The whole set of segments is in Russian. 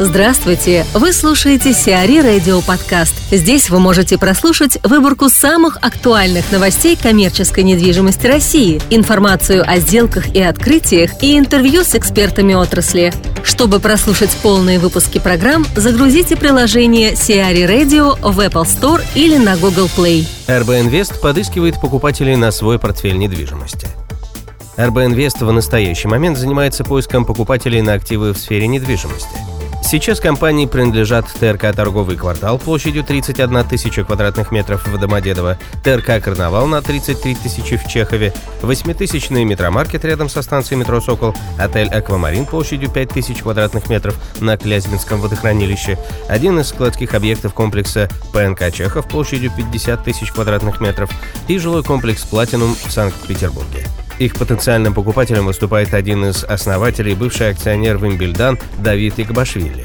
Здравствуйте! Вы слушаете Сиари Радио Подкаст. Здесь вы можете прослушать выборку самых актуальных новостей коммерческой недвижимости России, информацию о сделках и открытиях и интервью с экспертами отрасли. Чтобы прослушать полные выпуски программ, загрузите приложение Сиари Radio в Apple Store или на Google Play. RB Invest подыскивает покупателей на свой портфель недвижимости. RB Invest в настоящий момент занимается поиском покупателей на активы в сфере недвижимости – Сейчас компании принадлежат ТРК «Торговый квартал» площадью 31 тысяча квадратных метров в Домодедово, ТРК «Карнавал» на 33 тысячи в Чехове, 8-тысячный метромаркет рядом со станцией метро «Сокол», отель «Аквамарин» площадью 5 тысяч квадратных метров на Клязьминском водохранилище, один из складских объектов комплекса ПНК «Чехов» площадью 50 тысяч квадратных метров и жилой комплекс «Платинум» в Санкт-Петербурге. Их потенциальным покупателем выступает один из основателей, бывший акционер Вимбельдан Давид Игбашвили.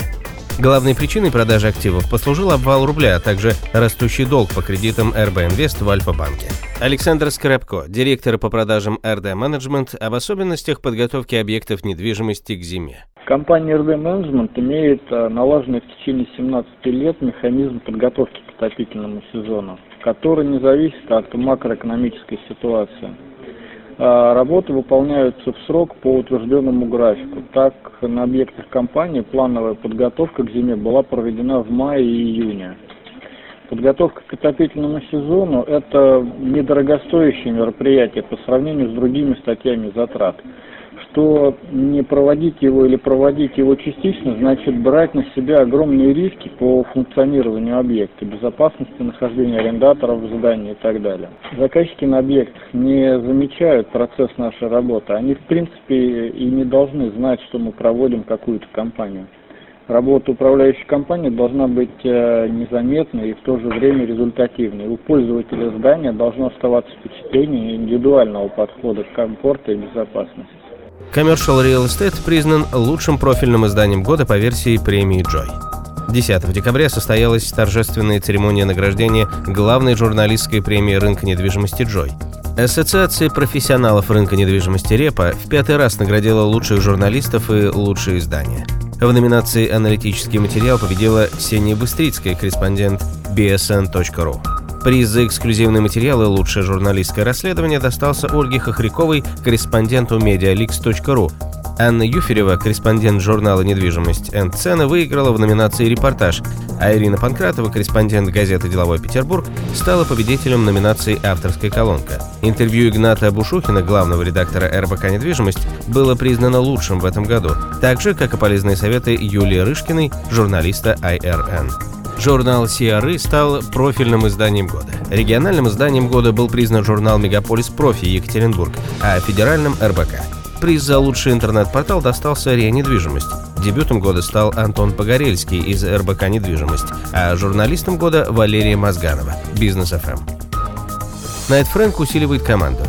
Главной причиной продажи активов послужил обвал рубля, а также растущий долг по кредитам РБ Инвест в Альфа-банке. Александр Скрепко, директор по продажам РД Менеджмент, об особенностях подготовки объектов недвижимости к зиме. Компания РД Менеджмент имеет э, налаженный в течение 17 лет механизм подготовки к отопительному сезону, который не зависит от макроэкономической ситуации. А, работы выполняются в срок по утвержденному графику. Так, на объектах компании плановая подготовка к зиме была проведена в мае и июне. Подготовка к отопительному сезону – это недорогостоящее мероприятие по сравнению с другими статьями затрат что не проводить его или проводить его частично, значит брать на себя огромные риски по функционированию объекта, безопасности нахождения арендаторов в здании и так далее. Заказчики на объектах не замечают процесс нашей работы, они в принципе и не должны знать, что мы проводим какую-то компанию. Работа управляющей компании должна быть э, незаметной и в то же время результативной. У пользователя здания должно оставаться впечатление индивидуального подхода к комфорту и безопасности. Commercial Real Estate признан лучшим профильным изданием года по версии премии Joy. 10 декабря состоялась торжественная церемония награждения главной журналистской премии рынка недвижимости Joy. Ассоциация профессионалов рынка недвижимости РЕПа в пятый раз наградила лучших журналистов и лучшие издания. В номинации «Аналитический материал» победила Ксения Быстрицкая, корреспондент bsn.ru. Приз за эксклюзивные материалы «Лучшее журналистское расследование» достался Ольге Хохряковой, корреспонденту medialix.ru. Анна Юферева, корреспондент журнала «Недвижимость энд цены», выиграла в номинации «Репортаж», а Ирина Панкратова, корреспондент газеты «Деловой Петербург», стала победителем номинации «Авторская колонка». Интервью Игната Бушухина, главного редактора РБК «Недвижимость», было признано лучшим в этом году, так же, как и полезные советы Юлии Рышкиной, журналиста IRN. Журнал CRE стал профильным изданием года. Региональным изданием года был признан журнал «Мегаполис Профи» Екатеринбург, а федеральным – РБК. Приз за лучший интернет-портал достался РИА Недвижимость. Дебютом года стал Антон Погорельский из РБК Недвижимость, а журналистом года Валерия Мозганова, Бизнес ФМ. Найт Фрэнк усиливает команду.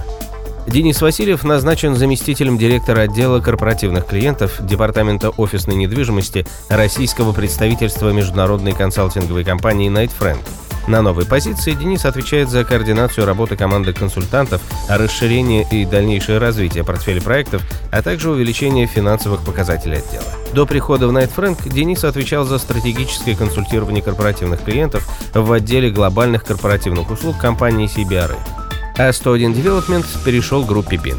Денис Васильев назначен заместителем директора отдела корпоративных клиентов Департамента офисной недвижимости российского представительства международной консалтинговой компании Night Friend. На новой позиции Денис отвечает за координацию работы команды консультантов, расширение и дальнейшее развитие портфеля проектов, а также увеличение финансовых показателей отдела. До прихода в Night Frank Денис отвечал за стратегическое консультирование корпоративных клиентов в отделе глобальных корпоративных услуг компании CBRE а 101 Development перешел к группе BIN.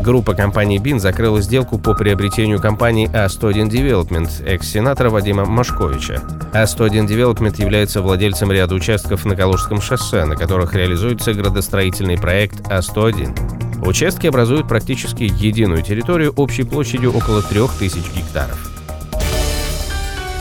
Группа компании BIN закрыла сделку по приобретению компании А101 Development экс-сенатора Вадима Машковича. А101 Development является владельцем ряда участков на Калужском шоссе, на которых реализуется градостроительный проект А101. Участки образуют практически единую территорию общей площадью около 3000 гектаров.